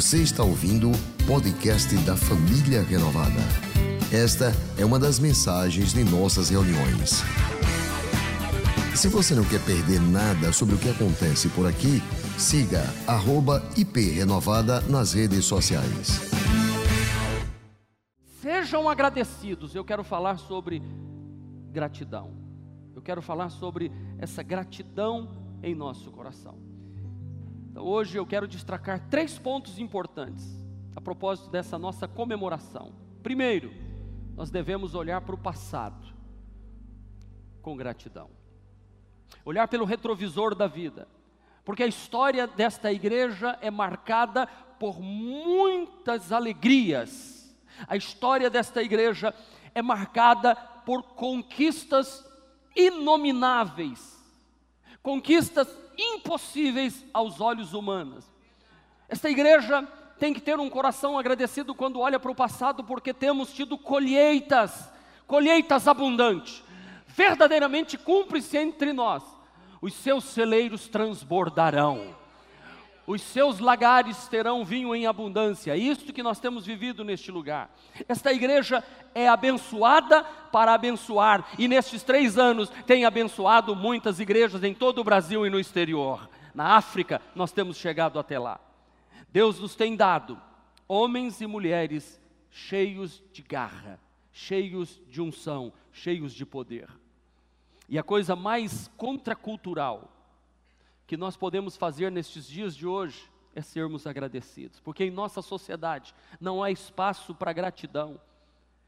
Você está ouvindo o podcast da Família Renovada. Esta é uma das mensagens de nossas reuniões. Se você não quer perder nada sobre o que acontece por aqui, siga @iprenovada nas redes sociais. Sejam agradecidos. Eu quero falar sobre gratidão. Eu quero falar sobre essa gratidão em nosso coração. Então, hoje eu quero destacar três pontos importantes a propósito dessa nossa comemoração. Primeiro, nós devemos olhar para o passado com gratidão, olhar pelo retrovisor da vida, porque a história desta igreja é marcada por muitas alegrias, a história desta igreja é marcada por conquistas inomináveis, conquistas impossíveis aos olhos humanos. Esta igreja tem que ter um coração agradecido quando olha para o passado, porque temos tido colheitas, colheitas abundantes. Verdadeiramente cumpre-se entre nós, os seus celeiros transbordarão os seus lagares terão vinho em abundância. É isto que nós temos vivido neste lugar. Esta igreja é abençoada para abençoar, e nestes três anos tem abençoado muitas igrejas em todo o Brasil e no exterior. Na África, nós temos chegado até lá. Deus nos tem dado homens e mulheres cheios de garra, cheios de unção, cheios de poder. E a coisa mais contracultural, que nós podemos fazer nestes dias de hoje é sermos agradecidos, porque em nossa sociedade não há espaço para gratidão.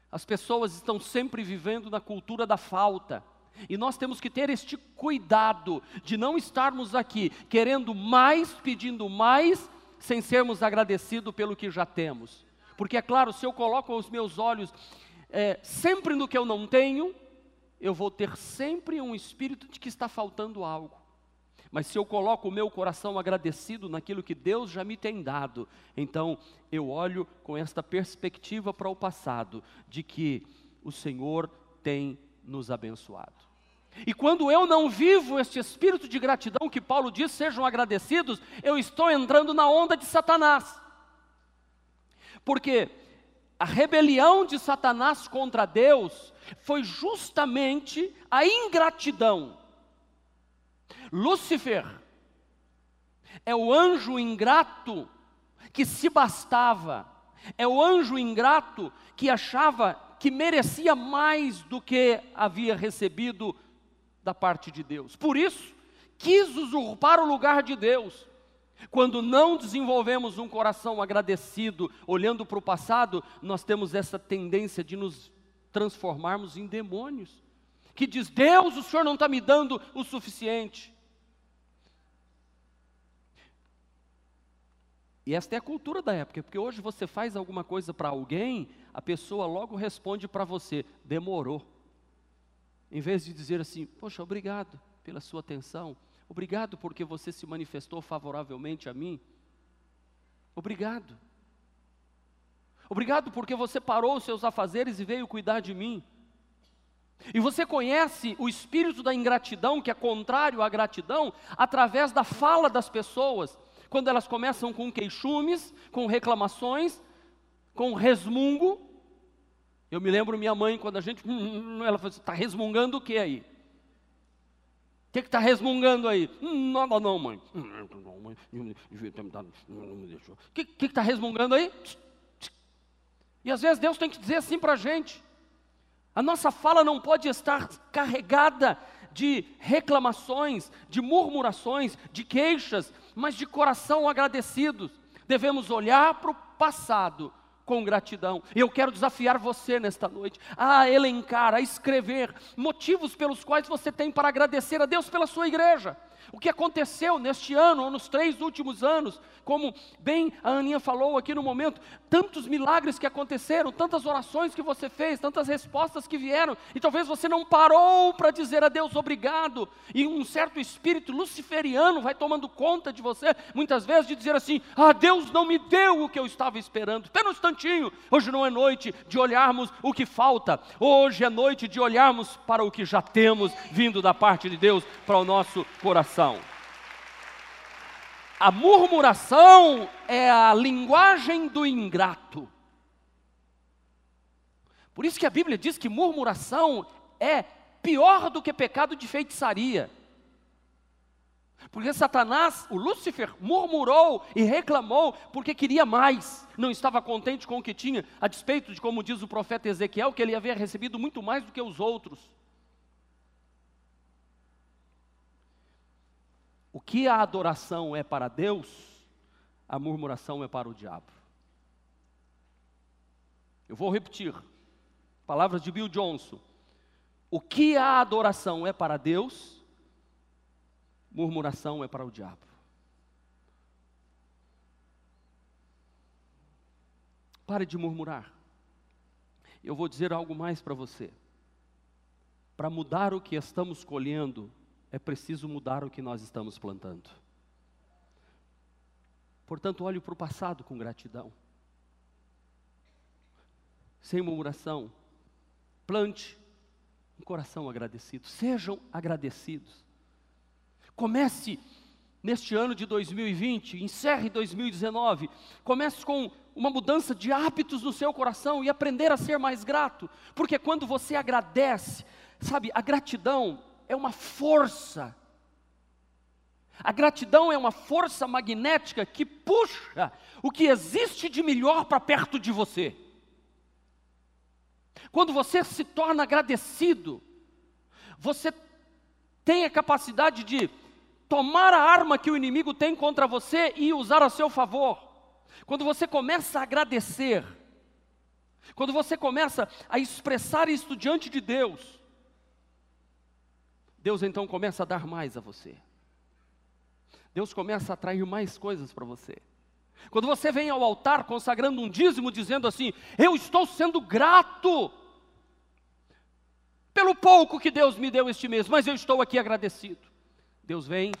As pessoas estão sempre vivendo na cultura da falta. E nós temos que ter este cuidado de não estarmos aqui querendo mais, pedindo mais, sem sermos agradecidos pelo que já temos. Porque é claro, se eu coloco os meus olhos é, sempre no que eu não tenho, eu vou ter sempre um espírito de que está faltando algo. Mas se eu coloco o meu coração agradecido naquilo que Deus já me tem dado, então eu olho com esta perspectiva para o passado, de que o Senhor tem nos abençoado. E quando eu não vivo este espírito de gratidão que Paulo diz, sejam agradecidos, eu estou entrando na onda de Satanás. Porque a rebelião de Satanás contra Deus foi justamente a ingratidão Lúcifer é o anjo ingrato que se bastava, é o anjo ingrato que achava que merecia mais do que havia recebido da parte de Deus. Por isso, quis usurpar o lugar de Deus. Quando não desenvolvemos um coração agradecido, olhando para o passado, nós temos essa tendência de nos transformarmos em demônios. Que diz: Deus, o Senhor não está me dando o suficiente. E esta é a cultura da época, porque hoje você faz alguma coisa para alguém, a pessoa logo responde para você: demorou. Em vez de dizer assim: poxa, obrigado pela sua atenção, obrigado porque você se manifestou favoravelmente a mim, obrigado. Obrigado porque você parou os seus afazeres e veio cuidar de mim. E você conhece o espírito da ingratidão, que é contrário à gratidão, através da fala das pessoas quando elas começam com queixumes, com reclamações, com resmungo. Eu me lembro minha mãe, quando a gente. Hum, hum, hum, ela falou: está resmungando o que aí? O que está resmungando aí? nada não, mãe. O que está resmungando aí? E às vezes Deus tem que dizer assim para a gente. A nossa fala não pode estar carregada de reclamações, de murmurações, de queixas, mas de coração agradecidos. Devemos olhar para o passado com gratidão. Eu quero desafiar você nesta noite a elencar, a escrever motivos pelos quais você tem para agradecer a Deus pela sua igreja. O que aconteceu neste ano ou nos três últimos anos, como bem a Aninha falou aqui no momento, tantos milagres que aconteceram, tantas orações que você fez, tantas respostas que vieram, e talvez você não parou para dizer a Deus obrigado, e um certo espírito luciferiano vai tomando conta de você, muitas vezes de dizer assim: Ah, Deus não me deu o que eu estava esperando. Espera um instantinho, hoje não é noite de olharmos o que falta, hoje é noite de olharmos para o que já temos vindo da parte de Deus para o nosso coração. A murmuração é a linguagem do ingrato. Por isso que a Bíblia diz que murmuração é pior do que pecado de feitiçaria. Porque Satanás, o Lúcifer, murmurou e reclamou porque queria mais, não estava contente com o que tinha, a despeito de, como diz o profeta Ezequiel, que ele havia recebido muito mais do que os outros. O que a adoração é para Deus, a murmuração é para o diabo. Eu vou repetir. Palavras de Bill Johnson. O que a adoração é para Deus, murmuração é para o diabo. Pare de murmurar. Eu vou dizer algo mais para você. Para mudar o que estamos colhendo, é preciso mudar o que nós estamos plantando. Portanto, olhe para o passado com gratidão. Sem murmuração. Plante um coração agradecido. Sejam agradecidos. Comece neste ano de 2020, encerre 2019. Comece com uma mudança de hábitos no seu coração e aprender a ser mais grato. Porque quando você agradece, sabe, a gratidão é uma força. A gratidão é uma força magnética que puxa o que existe de melhor para perto de você. Quando você se torna agradecido, você tem a capacidade de tomar a arma que o inimigo tem contra você e usar a seu favor. Quando você começa a agradecer, quando você começa a expressar isso diante de Deus, Deus então começa a dar mais a você. Deus começa a atrair mais coisas para você. Quando você vem ao altar consagrando um dízimo, dizendo assim: Eu estou sendo grato pelo pouco que Deus me deu este mês, mas eu estou aqui agradecido. Deus vem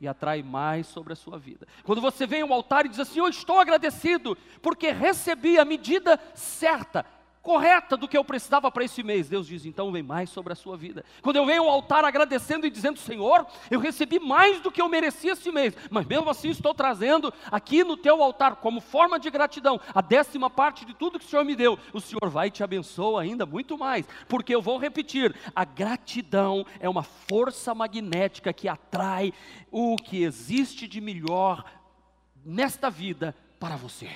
e atrai mais sobre a sua vida. Quando você vem ao altar e diz assim: Eu estou agradecido, porque recebi a medida certa, correta do que eu precisava para esse mês. Deus diz: então vem mais sobre a sua vida. Quando eu venho ao altar agradecendo e dizendo: Senhor, eu recebi mais do que eu merecia esse mês, mas mesmo assim estou trazendo aqui no teu altar, como forma de gratidão, a décima parte de tudo que o Senhor me deu. O Senhor vai e te abençoa ainda muito mais, porque eu vou repetir: a gratidão é uma força magnética que atrai o que existe de melhor nesta vida para você.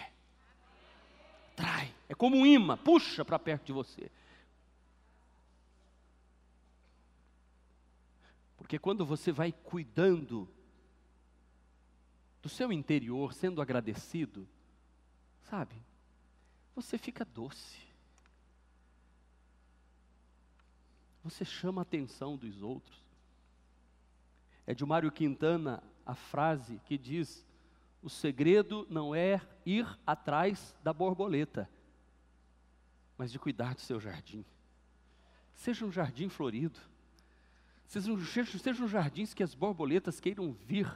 Trai. É como um imã, puxa para perto de você. Porque quando você vai cuidando do seu interior, sendo agradecido, sabe, você fica doce. Você chama a atenção dos outros. É de Mário Quintana a frase que diz: o segredo não é ir atrás da borboleta, mas de cuidar do seu jardim. Seja um jardim florido. Sejam, sejam jardins que as borboletas queiram vir.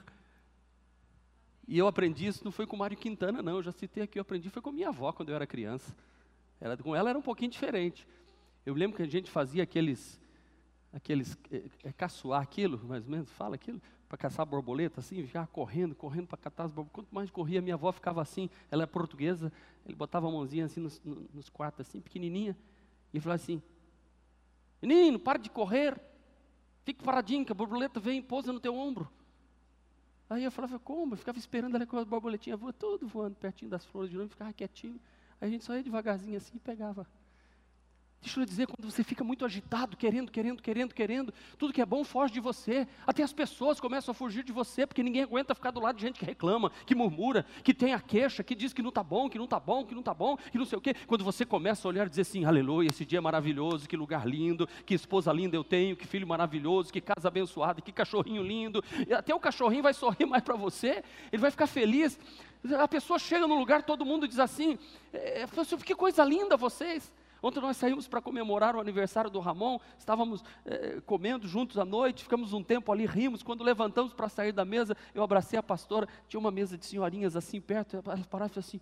E eu aprendi isso, não foi com Mário Quintana, não. Eu já citei aqui, eu aprendi, foi com minha avó quando eu era criança. Era, com ela era um pouquinho diferente. Eu lembro que a gente fazia aqueles, aqueles, é, é caçoar aquilo, mais ou menos, fala aquilo, para caçar borboleta, assim, ficava correndo, correndo para catar as borboletas. Quanto mais corria, minha avó ficava assim, ela é portuguesa, ele botava a mãozinha assim nos, nos quartos, assim, pequenininha, e falava assim, menino, para de correr, fique paradinho, que a borboleta vem e pousa no teu ombro. Aí eu falava, como? Eu ficava esperando ela com a borboletinha voando, tudo voando pertinho das flores de novo, ficava quietinho. Aí a gente só ia devagarzinho assim e pegava Deixa eu lhe dizer, quando você fica muito agitado, querendo, querendo, querendo, querendo, tudo que é bom foge de você. Até as pessoas começam a fugir de você, porque ninguém aguenta ficar do lado de gente que reclama, que murmura, que tem a queixa, que diz que não está bom, que não está bom, que não está bom, que não sei o quê. Quando você começa a olhar e dizer assim, aleluia, esse dia é maravilhoso, que lugar lindo, que esposa linda eu tenho, que filho maravilhoso, que casa abençoada, que cachorrinho lindo. E até o cachorrinho vai sorrir mais para você, ele vai ficar feliz. A pessoa chega no lugar, todo mundo diz assim, é, é que coisa linda vocês. Ontem nós saímos para comemorar o aniversário do Ramon, estávamos eh, comendo juntos à noite, ficamos um tempo ali, rimos. Quando levantamos para sair da mesa, eu abracei a pastora, tinha uma mesa de senhorinhas assim perto, ela parava e falou assim: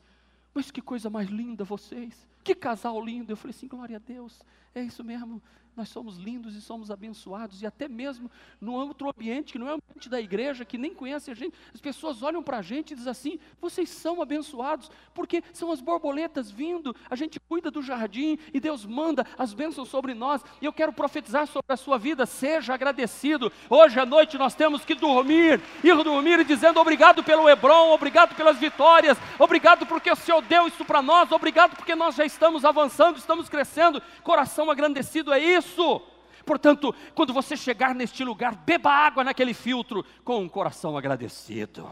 Mas que coisa mais linda vocês, que casal lindo. Eu falei assim: Glória a Deus, é isso mesmo, nós somos lindos e somos abençoados, e até mesmo no outro ambiente, que não é o ambiente da igreja, que nem conhece a gente, as pessoas olham para a gente e dizem assim: vocês são abençoados, porque são as borboletas vindo, a gente cuida do jardim e Deus manda as bênçãos sobre nós, e eu quero profetizar sobre a sua vida, seja agradecido. Hoje à noite nós temos que dormir, ir dormir dizendo obrigado pelo Hebron, obrigado pelas vitórias, obrigado porque o Senhor deu isso para nós, obrigado porque nós já estamos avançando, estamos crescendo, coração agrandecido é isso isso. Portanto, quando você chegar neste lugar, beba água naquele filtro com um coração agradecido.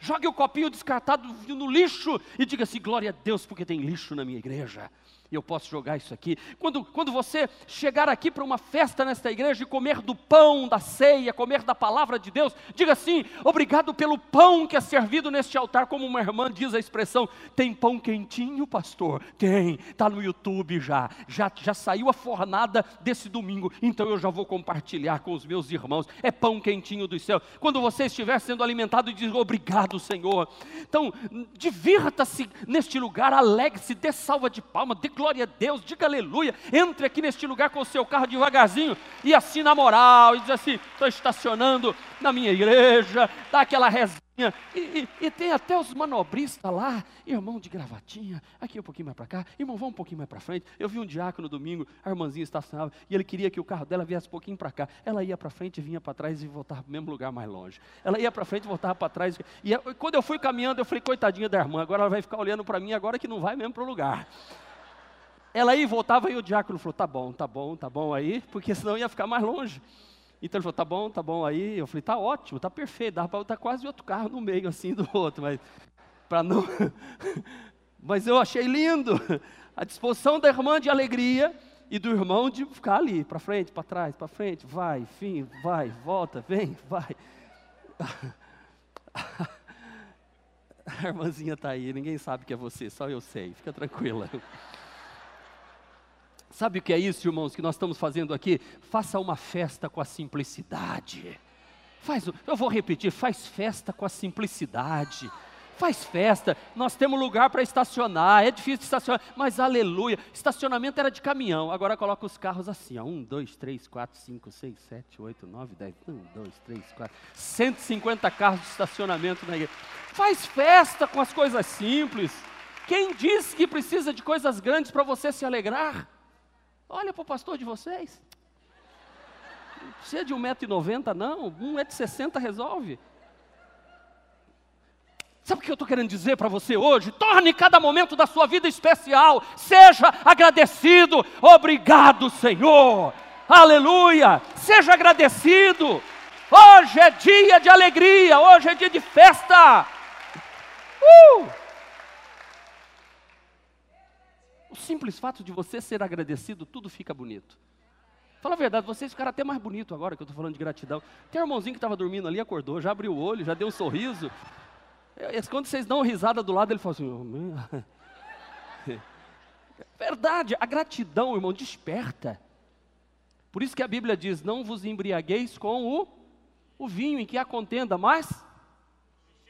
Jogue o copinho descartado no lixo e diga assim: glória a Deus, porque tem lixo na minha igreja e eu posso jogar isso aqui. Quando, quando você chegar aqui para uma festa nesta igreja e comer do pão da ceia, comer da palavra de Deus, diga assim: obrigado pelo pão que é servido neste altar, como uma irmã diz a expressão: tem pão quentinho, pastor? Tem, está no YouTube já, já, já saiu a fornada desse domingo, então eu já vou compartilhar com os meus irmãos. É pão quentinho do céu. Quando você estiver sendo alimentado, diga obrigado, Senhor. Então, divirta-se neste lugar, alegre-se, dê salva de palma, dê glória a Deus, diga aleluia, entre aqui neste lugar com o seu carro devagarzinho e assim na moral, e diz assim: estou estacionando na minha igreja, dá aquela resinha. E, e, e, tem até os manobristas lá, irmão de gravatinha, aqui um pouquinho mais para cá, irmão, vamos um pouquinho mais para frente. Eu vi um diácono domingo, a irmãzinha estacionava, e ele queria que o carro dela viesse um pouquinho para cá. Ela ia para frente, vinha para trás e voltava para o mesmo lugar mais longe. Ela ia para frente, voltava para trás. E quando eu fui caminhando, eu falei, coitadinha da irmã, agora ela vai ficar olhando para mim, agora que não vai mesmo para o lugar. Ela ia e voltava e o diácono falou: tá bom, tá bom, tá bom aí, porque senão ia ficar mais longe. Então ele falou: tá bom, tá bom aí. Eu falei: tá ótimo, tá perfeito. Dava para botar quase outro carro no meio assim do outro, mas para não. mas eu achei lindo a disposição da irmã de alegria e do irmão de ficar ali, para frente, para trás, para frente, vai, fim, vai, volta, vem, vai. A irmãzinha está aí, ninguém sabe que é você, só eu sei, fica tranquila. Sabe o que é isso, irmãos, que nós estamos fazendo aqui? Faça uma festa com a simplicidade. Faz, eu vou repetir, faz festa com a simplicidade. Faz festa, nós temos lugar para estacionar, é difícil estacionar, mas aleluia, estacionamento era de caminhão, agora coloca os carros assim, ó, 1, 2, 3, 4, 5, 6, 7, 8, 9, 10, 1, 2, 3, 4, 150 carros de estacionamento na igreja. Faz festa com as coisas simples. Quem disse que precisa de coisas grandes para você se alegrar? Olha para o pastor de vocês. Não precisa de 1,90m, não. 1,60m resolve. Sabe o que eu estou querendo dizer para você hoje? Torne cada momento da sua vida especial. Seja agradecido. Obrigado, Senhor. Aleluia. Seja agradecido. Hoje é dia de alegria. Hoje é dia de festa. Uh! O simples fato de você ser agradecido, tudo fica bonito. Fala a verdade, vocês ficaram até mais bonito agora que eu estou falando de gratidão. Tem um irmãozinho que estava dormindo ali, acordou, já abriu o olho, já deu um sorriso. Quando vocês dão uma risada do lado, ele fala assim: oh, Verdade, a gratidão, irmão, desperta. Por isso que a Bíblia diz: Não vos embriagueis com o, o vinho em que há contenda, mas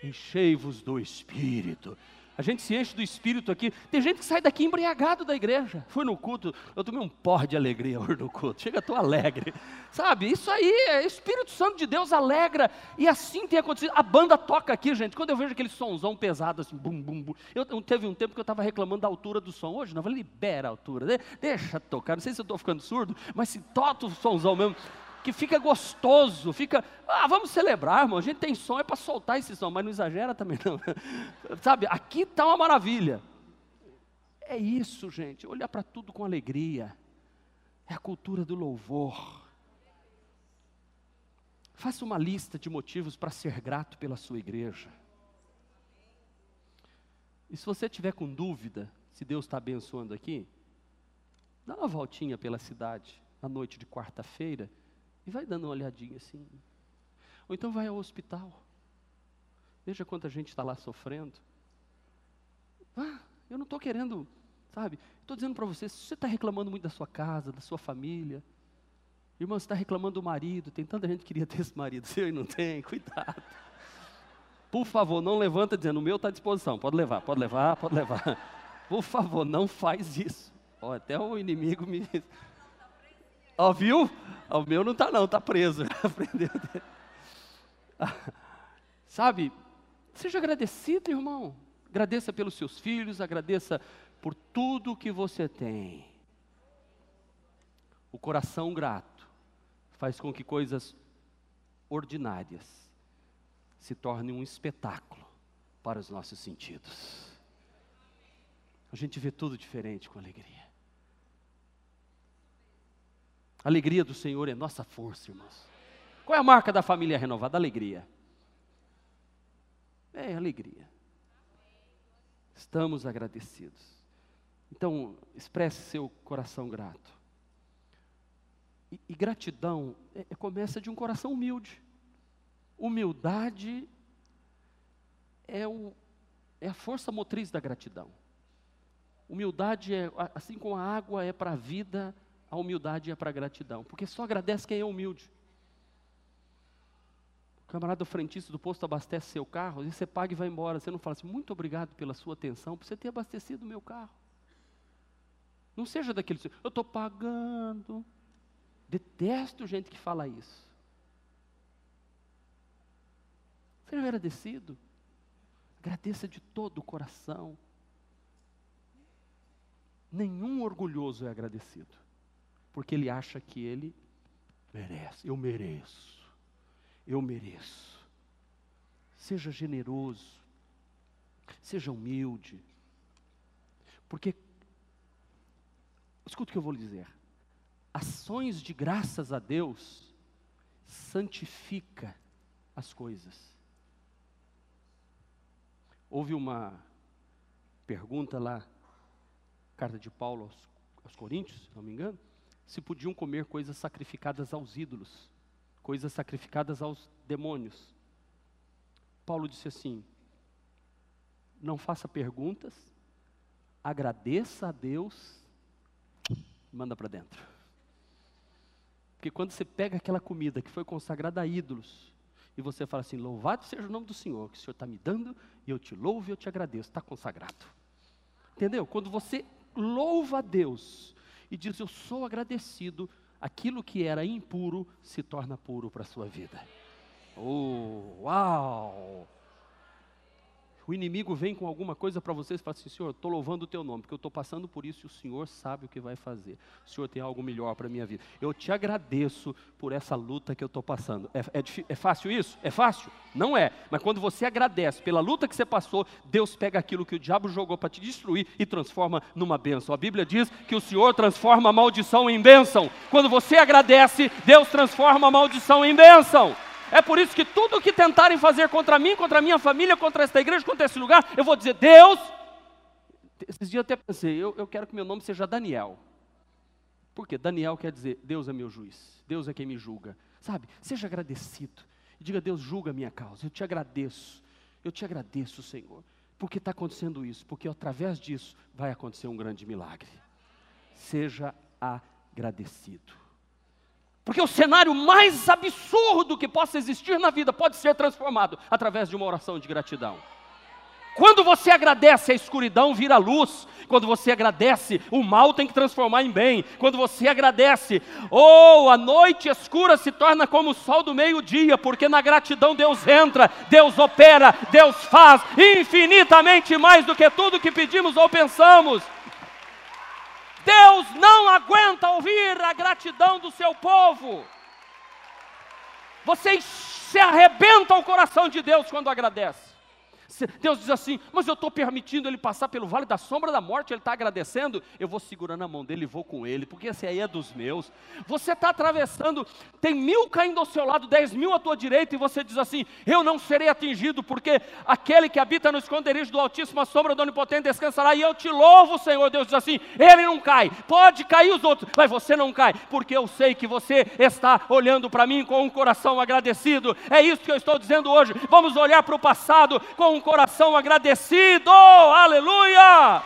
enchei-vos do espírito. A gente se enche do espírito aqui. Tem gente que sai daqui embriagado da igreja. Fui no culto, eu tomei um porre de alegria hoje no culto. Chega, estou alegre. Sabe, isso aí é Espírito Santo de Deus alegra. E assim tem acontecido. A banda toca aqui, gente. Quando eu vejo aquele somzão pesado, assim, bum, bum, bum. Eu, teve um tempo que eu estava reclamando da altura do som. Hoje não, eu falei, libera a altura. Deixa tocar. Não sei se eu estou ficando surdo, mas se tota o somzão mesmo que fica gostoso, fica, ah, vamos celebrar, irmão, a gente tem som, é para soltar esse som, mas não exagera também não, sabe, aqui está uma maravilha, é isso gente, olhar para tudo com alegria, é a cultura do louvor, faça uma lista de motivos para ser grato pela sua igreja, e se você tiver com dúvida, se Deus está abençoando aqui, dá uma voltinha pela cidade, na noite de quarta-feira, e vai dando uma olhadinha assim. Ou então vai ao hospital. Veja quanta gente está lá sofrendo. Vá, eu não estou querendo, sabe? Estou dizendo para você, se você está reclamando muito da sua casa, da sua família, irmão, você está reclamando do marido, tem tanta gente que queria ter esse marido seu e não tem, cuidado. Por favor, não levanta dizendo, o meu está à disposição, pode levar, pode levar, pode levar. Por favor, não faz isso. Oh, até o inimigo me Ó, viu? O meu não está não, está preso. Sabe, seja agradecido, irmão. Agradeça pelos seus filhos, agradeça por tudo que você tem. O coração grato faz com que coisas ordinárias se tornem um espetáculo para os nossos sentidos. A gente vê tudo diferente com alegria. A alegria do Senhor é nossa força, irmãos. Qual é a marca da família renovada? Alegria. É alegria. Estamos agradecidos. Então, expresse seu coração grato. E, e gratidão é, é, começa de um coração humilde. Humildade é, o, é a força motriz da gratidão. Humildade é, assim como a água é para a vida, a humildade é para a gratidão. Porque só agradece quem é humilde. O camarada frentista do posto abastece seu carro, e você paga e vai embora. Você não fala assim, muito obrigado pela sua atenção, por você ter abastecido o meu carro. Não seja daquele, eu estou pagando. Detesto gente que fala isso. Seja agradecido. Agradeça de todo o coração. Nenhum orgulhoso é agradecido, porque ele acha que ele merece. Eu mereço. Eu mereço. Seja generoso. Seja humilde. Porque escuta o que eu vou lhe dizer. Ações de graças a Deus santifica as coisas. Houve uma pergunta lá, carta de Paulo aos, aos Coríntios, se não me engano, se podiam comer coisas sacrificadas aos ídolos, coisas sacrificadas aos demônios. Paulo disse assim: não faça perguntas, agradeça a Deus manda para dentro. Porque quando você pega aquela comida que foi consagrada a ídolos, e você fala assim: Louvado seja o nome do Senhor, que o Senhor está me dando, e eu te louvo e eu te agradeço, está consagrado. Entendeu? Quando você louva a Deus e diz: Eu sou agradecido, aquilo que era impuro se torna puro para a sua vida. Oh, uau! O inimigo vem com alguma coisa para vocês e fala assim: Senhor, estou louvando o teu nome, porque eu estou passando por isso e o Senhor sabe o que vai fazer. O Senhor tem algo melhor para a minha vida. Eu te agradeço por essa luta que eu estou passando. É, é, é, fácil isso? É fácil? Não é. Mas quando você agradece pela luta que você passou, Deus pega aquilo que o diabo jogou para te destruir e transforma numa bênção. A Bíblia diz que o Senhor transforma a maldição em bênção. Quando você agradece, Deus transforma a maldição em bênção. É por isso que tudo que tentarem fazer contra mim, contra a minha família, contra esta igreja, contra esse lugar, eu vou dizer: Deus. Esses dias eu até pensei, eu, eu quero que meu nome seja Daniel. Por quê? Daniel quer dizer: Deus é meu juiz, Deus é quem me julga. Sabe? Seja agradecido. E diga: Deus julga a minha causa. Eu te agradeço. Eu te agradeço, Senhor. Porque está acontecendo isso? Porque através disso vai acontecer um grande milagre. Seja agradecido. Porque o cenário mais absurdo que possa existir na vida pode ser transformado através de uma oração de gratidão. Quando você agradece, a escuridão vira luz. Quando você agradece, o mal tem que transformar em bem. Quando você agradece, oh, a noite escura se torna como o sol do meio-dia, porque na gratidão Deus entra, Deus opera, Deus faz infinitamente mais do que tudo que pedimos ou pensamos. Deus não aguenta ouvir a gratidão do seu povo. Vocês se arrebentam o coração de Deus quando agradece. Deus diz assim: Mas eu estou permitindo ele passar pelo vale da sombra da morte, ele está agradecendo. Eu vou segurando a mão dele e vou com ele, porque esse aí é dos meus. Você está atravessando, tem mil caindo ao seu lado, dez mil à tua direita, e você diz assim: Eu não serei atingido, porque aquele que habita no esconderijo do Altíssimo, a sombra do Onipotente descansará, e eu te louvo, Senhor. Deus diz assim: Ele não cai, pode cair os outros, mas você não cai, porque eu sei que você está olhando para mim com um coração agradecido. É isso que eu estou dizendo hoje. Vamos olhar para o passado com um coração agradecido, aleluia!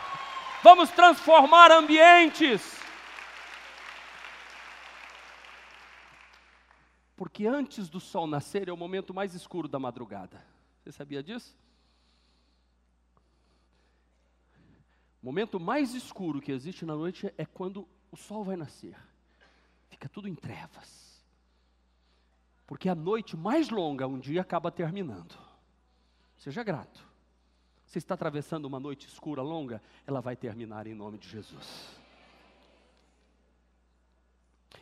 Vamos transformar ambientes. Porque antes do sol nascer é o momento mais escuro da madrugada. Você sabia disso? O momento mais escuro que existe na noite é quando o sol vai nascer. fica tudo em trevas. Porque a noite mais longa um dia acaba terminando. Seja grato. Você está atravessando uma noite escura longa, ela vai terminar em nome de Jesus.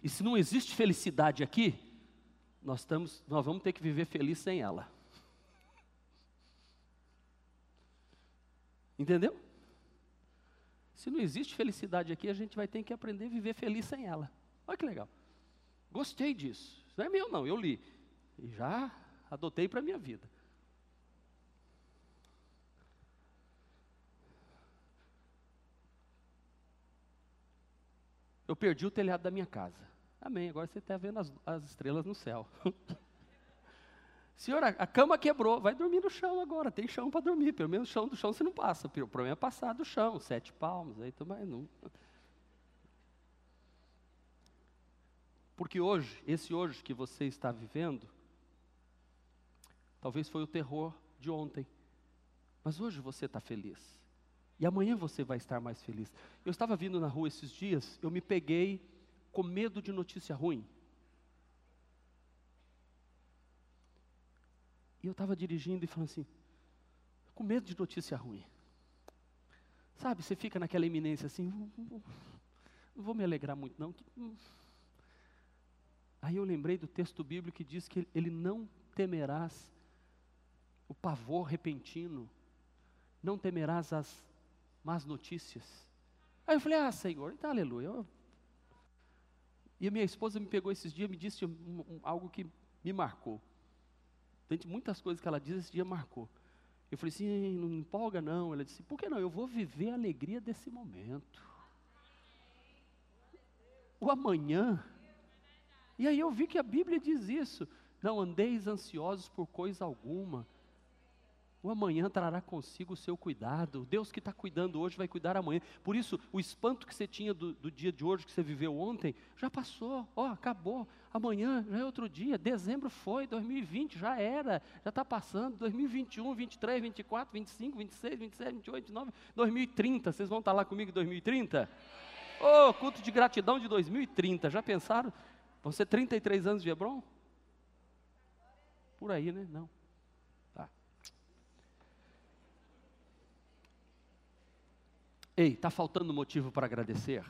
E se não existe felicidade aqui, nós, estamos, nós vamos ter que viver feliz sem ela. Entendeu? Se não existe felicidade aqui, a gente vai ter que aprender a viver feliz sem ela. Olha que legal. Gostei disso. Isso não é meu, não, eu li. E já adotei para a minha vida. Eu perdi o telhado da minha casa. Amém. Agora você está vendo as, as, estrelas no céu. Senhor, a, cama quebrou. Vai dormir no chão agora. Tem chão para dormir. Pelo menos chão do chão você não passa. O problema é passar do chão. Sete palmos. Aí também não. Porque hoje, esse hoje que você está vivendo, talvez foi o terror de ontem. Mas hoje você está feliz. E amanhã você vai estar mais feliz. Eu estava vindo na rua esses dias, eu me peguei com medo de notícia ruim. E eu estava dirigindo e falando assim, com medo de notícia ruim. Sabe, você fica naquela iminência assim, não vou me alegrar muito não. Aí eu lembrei do texto bíblico que diz que ele não temerás o pavor repentino, não temerás as más notícias. Aí eu falei, ah, Senhor, então aleluia. E a minha esposa me pegou esses dias e me disse um, um, algo que me marcou. Dentre muitas coisas que ela diz, esse dia marcou. Eu falei assim, não empolga não. Ela disse, por que não? Eu vou viver a alegria desse momento. O amanhã. E aí eu vi que a Bíblia diz isso. Não andeis ansiosos por coisa alguma, o amanhã trará consigo o seu cuidado. Deus que está cuidando hoje vai cuidar amanhã. Por isso, o espanto que você tinha do, do dia de hoje, que você viveu ontem, já passou. Ó, acabou. Amanhã já é outro dia. Dezembro foi, 2020 já era. Já está passando. 2021, 23, 24, 25, 26, 27, 28, 29, 2030. Vocês vão estar tá lá comigo em 2030? Ô, oh, culto de gratidão de 2030. Já pensaram? Vão ser 33 anos de Hebron? Por aí, né? Não. Ei, está faltando motivo para agradecer?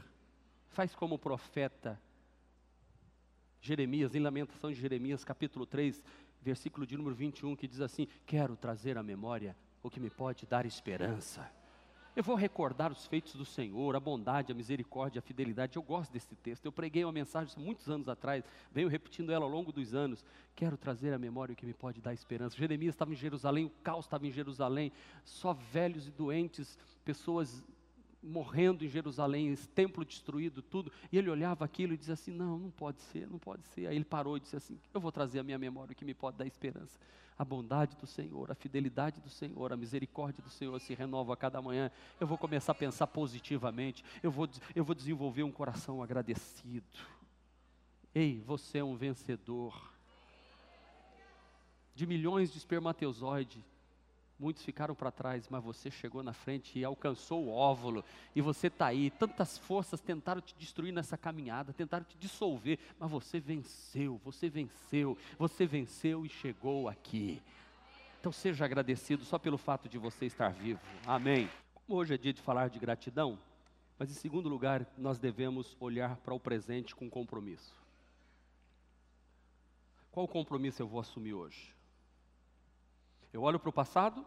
Faz como o profeta Jeremias, em Lamentação de Jeremias, capítulo 3, versículo de número 21, que diz assim: Quero trazer à memória o que me pode dar esperança. Eu vou recordar os feitos do Senhor, a bondade, a misericórdia, a fidelidade. Eu gosto desse texto. Eu preguei uma mensagem muitos anos atrás, venho repetindo ela ao longo dos anos. Quero trazer à memória o que me pode dar esperança. Jeremias estava em Jerusalém, o caos estava em Jerusalém, só velhos e doentes, pessoas morrendo em Jerusalém, esse templo destruído, tudo, e ele olhava aquilo e dizia assim: Não, não pode ser, não pode ser. Aí ele parou e disse assim: Eu vou trazer a minha memória o que me pode dar esperança. A bondade do Senhor, a fidelidade do Senhor, a misericórdia do Senhor se renova a cada manhã. Eu vou começar a pensar positivamente, eu vou, eu vou desenvolver um coração agradecido. Ei, você é um vencedor. De milhões de espermatozoides, Muitos ficaram para trás, mas você chegou na frente e alcançou o óvulo, e você está aí. Tantas forças tentaram te destruir nessa caminhada, tentaram te dissolver, mas você venceu, você venceu, você venceu e chegou aqui. Então seja agradecido só pelo fato de você estar vivo. Amém. Hoje é dia de falar de gratidão, mas em segundo lugar, nós devemos olhar para o presente com compromisso. Qual compromisso eu vou assumir hoje? Eu olho para o passado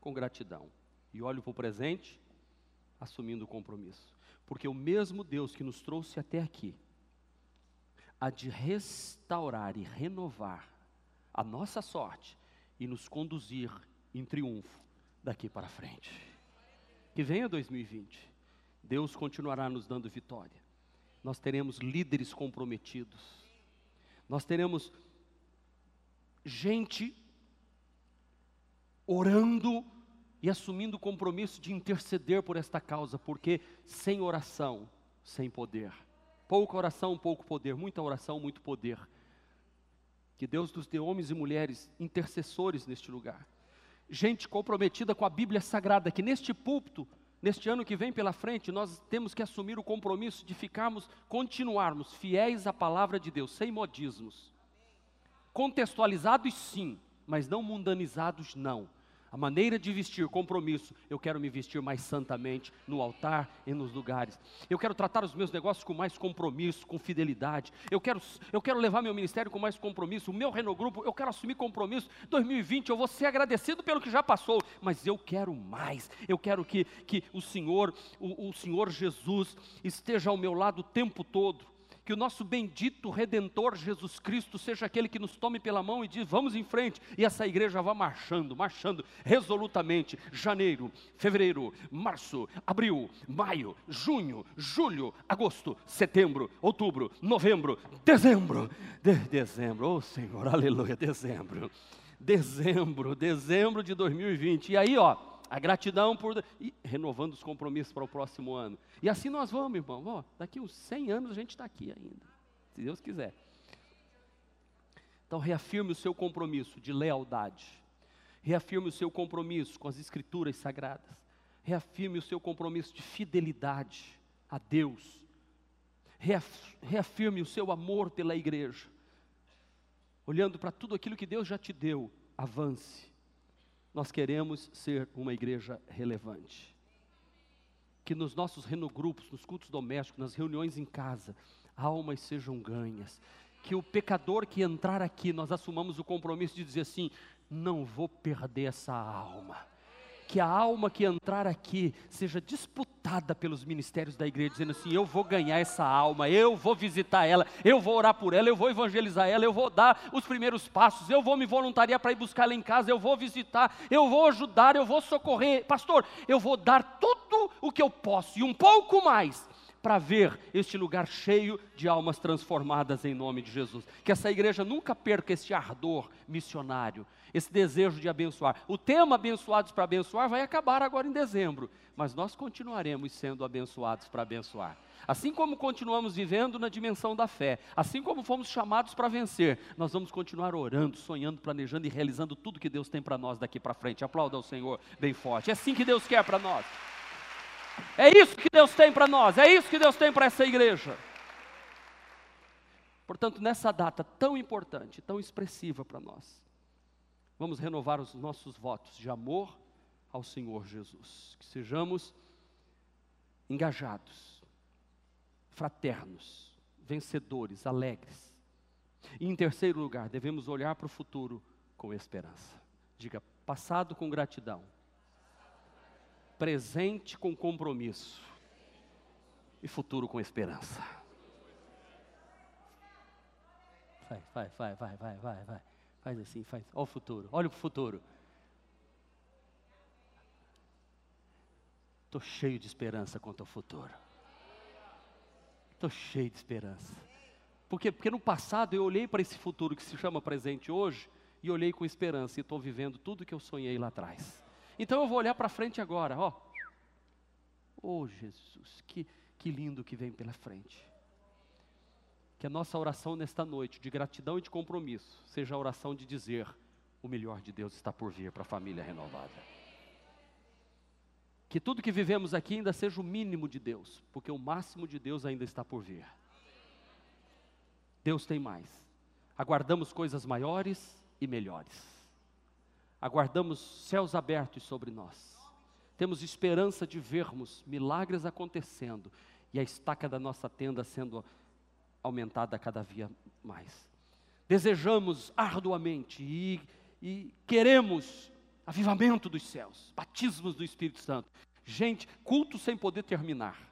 com gratidão e olho para o presente assumindo o compromisso. Porque o mesmo Deus que nos trouxe até aqui há de restaurar e renovar a nossa sorte e nos conduzir em triunfo daqui para frente. Que venha 2020, Deus continuará nos dando vitória. Nós teremos líderes comprometidos. Nós teremos gente orando e assumindo o compromisso de interceder por esta causa, porque sem oração, sem poder. Pouca oração, pouco poder, muita oração, muito poder. Que Deus nos dê homens e mulheres intercessores neste lugar. Gente comprometida com a Bíblia Sagrada, que neste púlpito Neste ano que vem pela frente, nós temos que assumir o compromisso de ficarmos, continuarmos fiéis à palavra de Deus, sem modismos. Contextualizados, sim, mas não mundanizados, não. A maneira de vestir, compromisso. Eu quero me vestir mais santamente no altar e nos lugares. Eu quero tratar os meus negócios com mais compromisso, com fidelidade. Eu quero, eu quero levar meu ministério com mais compromisso. O meu Renogrupo, eu quero assumir compromisso. 2020, eu vou ser agradecido pelo que já passou, mas eu quero mais. Eu quero que, que o Senhor, o, o Senhor Jesus, esteja ao meu lado o tempo todo que o nosso bendito Redentor Jesus Cristo seja aquele que nos tome pela mão e diz: vamos em frente, e essa igreja vá marchando, marchando resolutamente. Janeiro, fevereiro, março, abril, maio, junho, julho, agosto, setembro, outubro, novembro, dezembro, de dezembro, oh Senhor, aleluia, dezembro, dezembro, dezembro de 2020, e aí ó, a gratidão por. E renovando os compromissos para o próximo ano. E assim nós vamos, irmão. Ó, daqui uns 100 anos a gente está aqui ainda, se Deus quiser. Então, reafirme o seu compromisso de lealdade. Reafirme o seu compromisso com as Escrituras sagradas. Reafirme o seu compromisso de fidelidade a Deus. Reafirme o seu amor pela igreja. Olhando para tudo aquilo que Deus já te deu, avance nós queremos ser uma igreja relevante. Que nos nossos renogrupos, nos cultos domésticos, nas reuniões em casa, almas sejam ganhas. Que o pecador que entrar aqui, nós assumamos o compromisso de dizer assim: não vou perder essa alma que a alma que entrar aqui seja disputada pelos ministérios da igreja, dizendo assim: eu vou ganhar essa alma, eu vou visitar ela, eu vou orar por ela, eu vou evangelizar ela, eu vou dar os primeiros passos, eu vou me voluntariar para ir buscar ela em casa, eu vou visitar, eu vou ajudar, eu vou socorrer. Pastor, eu vou dar tudo o que eu posso e um pouco mais para ver este lugar cheio de almas transformadas em nome de Jesus. Que essa igreja nunca perca esse ardor missionário, esse desejo de abençoar. O tema Abençoados para Abençoar vai acabar agora em dezembro, mas nós continuaremos sendo abençoados para abençoar. Assim como continuamos vivendo na dimensão da fé, assim como fomos chamados para vencer, nós vamos continuar orando, sonhando, planejando e realizando tudo que Deus tem para nós daqui para frente. Aplauda ao Senhor bem forte. É assim que Deus quer para nós. É isso que Deus tem para nós, é isso que Deus tem para essa igreja. Portanto, nessa data tão importante, tão expressiva para nós, vamos renovar os nossos votos de amor ao Senhor Jesus. Que sejamos engajados, fraternos, vencedores, alegres. E em terceiro lugar, devemos olhar para o futuro com esperança. Diga, passado com gratidão presente com compromisso e futuro com esperança. Vai, vai, vai, vai, vai, vai, vai. Faz assim, faz. Olha o futuro, olha o futuro. Estou cheio de esperança quanto ao futuro. Estou cheio de esperança. Por quê? Porque no passado eu olhei para esse futuro que se chama presente hoje e olhei com esperança e estou vivendo tudo que eu sonhei lá atrás. Então eu vou olhar para frente agora, ó. Oh Jesus, que, que lindo que vem pela frente. Que a nossa oração nesta noite, de gratidão e de compromisso, seja a oração de dizer: o melhor de Deus está por vir para a família renovada. Que tudo que vivemos aqui ainda seja o mínimo de Deus, porque o máximo de Deus ainda está por vir. Deus tem mais. Aguardamos coisas maiores e melhores aguardamos céus abertos sobre nós. Temos esperança de vermos milagres acontecendo e a estaca da nossa tenda sendo aumentada cada dia mais. Desejamos arduamente e, e queremos avivamento dos céus, batismos do Espírito Santo. Gente, culto sem poder terminar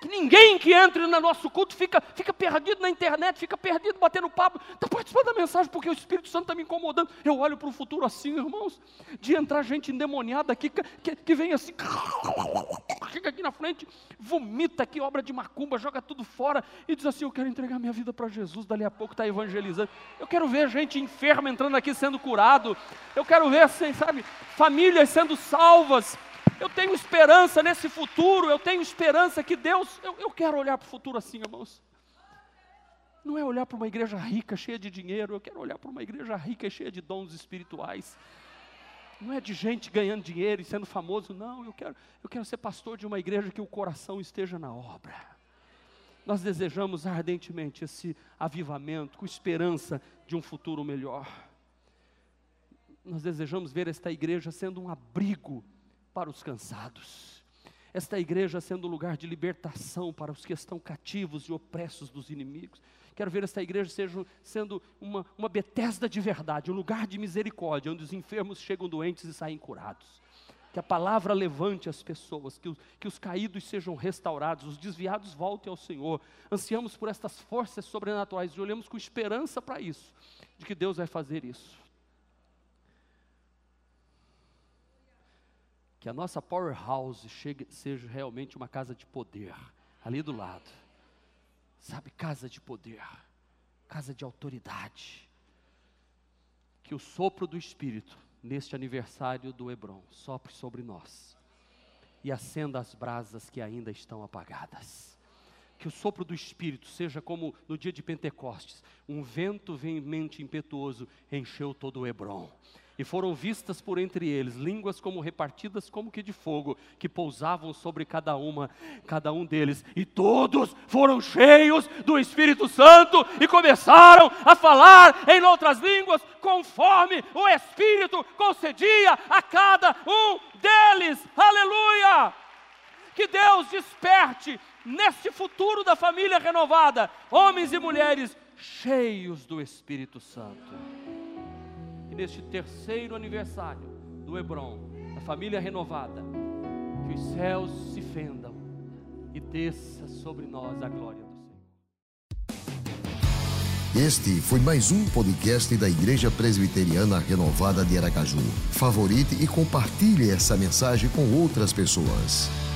que ninguém que entre no nosso culto fica, fica perdido na internet, fica perdido batendo papo, está participando da mensagem porque o Espírito Santo está me incomodando. Eu olho para o futuro assim, irmãos, de entrar gente endemoniada aqui, que, que vem assim, chega aqui na frente, vomita aqui, obra de macumba, joga tudo fora e diz assim: Eu quero entregar minha vida para Jesus, dali a pouco está evangelizando. Eu quero ver gente enferma entrando aqui sendo curado. Eu quero ver, assim, sabe, famílias sendo salvas eu tenho esperança nesse futuro, eu tenho esperança que Deus, eu, eu quero olhar para o futuro assim, irmãos. Não é olhar para uma igreja rica, cheia de dinheiro, eu quero olhar para uma igreja rica e cheia de dons espirituais. não é de gente ganhando dinheiro e sendo famoso, não. Eu quero, eu quero ser pastor de uma igreja que o coração esteja na obra. Nós desejamos ardentemente esse avivamento, com esperança de um futuro melhor. Nós desejamos ver esta igreja sendo um abrigo para os cansados, esta igreja sendo um lugar de libertação para os que estão cativos e opressos dos inimigos. Quero ver esta igreja seja, sendo uma, uma Betesda de verdade, um lugar de misericórdia, onde os enfermos chegam doentes e saem curados. Que a palavra levante as pessoas, que, que os caídos sejam restaurados, os desviados voltem ao Senhor. Ansiamos por estas forças sobrenaturais e olhamos com esperança para isso, de que Deus vai fazer isso. Que a nossa powerhouse chegue, seja realmente uma casa de poder, ali do lado Sabe, casa de poder, casa de autoridade. Que o sopro do Espírito, neste aniversário do Hebron, sopre sobre nós e acenda as brasas que ainda estão apagadas. Que o sopro do Espírito seja como no dia de Pentecostes, um vento veemente impetuoso encheu todo o Hebron e foram vistas por entre eles línguas como repartidas como que de fogo, que pousavam sobre cada uma, cada um deles, e todos foram cheios do Espírito Santo e começaram a falar em outras línguas, conforme o Espírito concedia a cada um deles. Aleluia! Que Deus desperte neste futuro da família renovada, homens e mulheres cheios do Espírito Santo neste terceiro aniversário do Hebron, da família renovada, que os céus se fendam e desça sobre nós a glória do Senhor. Este foi mais um podcast da Igreja Presbiteriana Renovada de Aracaju. Favorite e compartilhe essa mensagem com outras pessoas.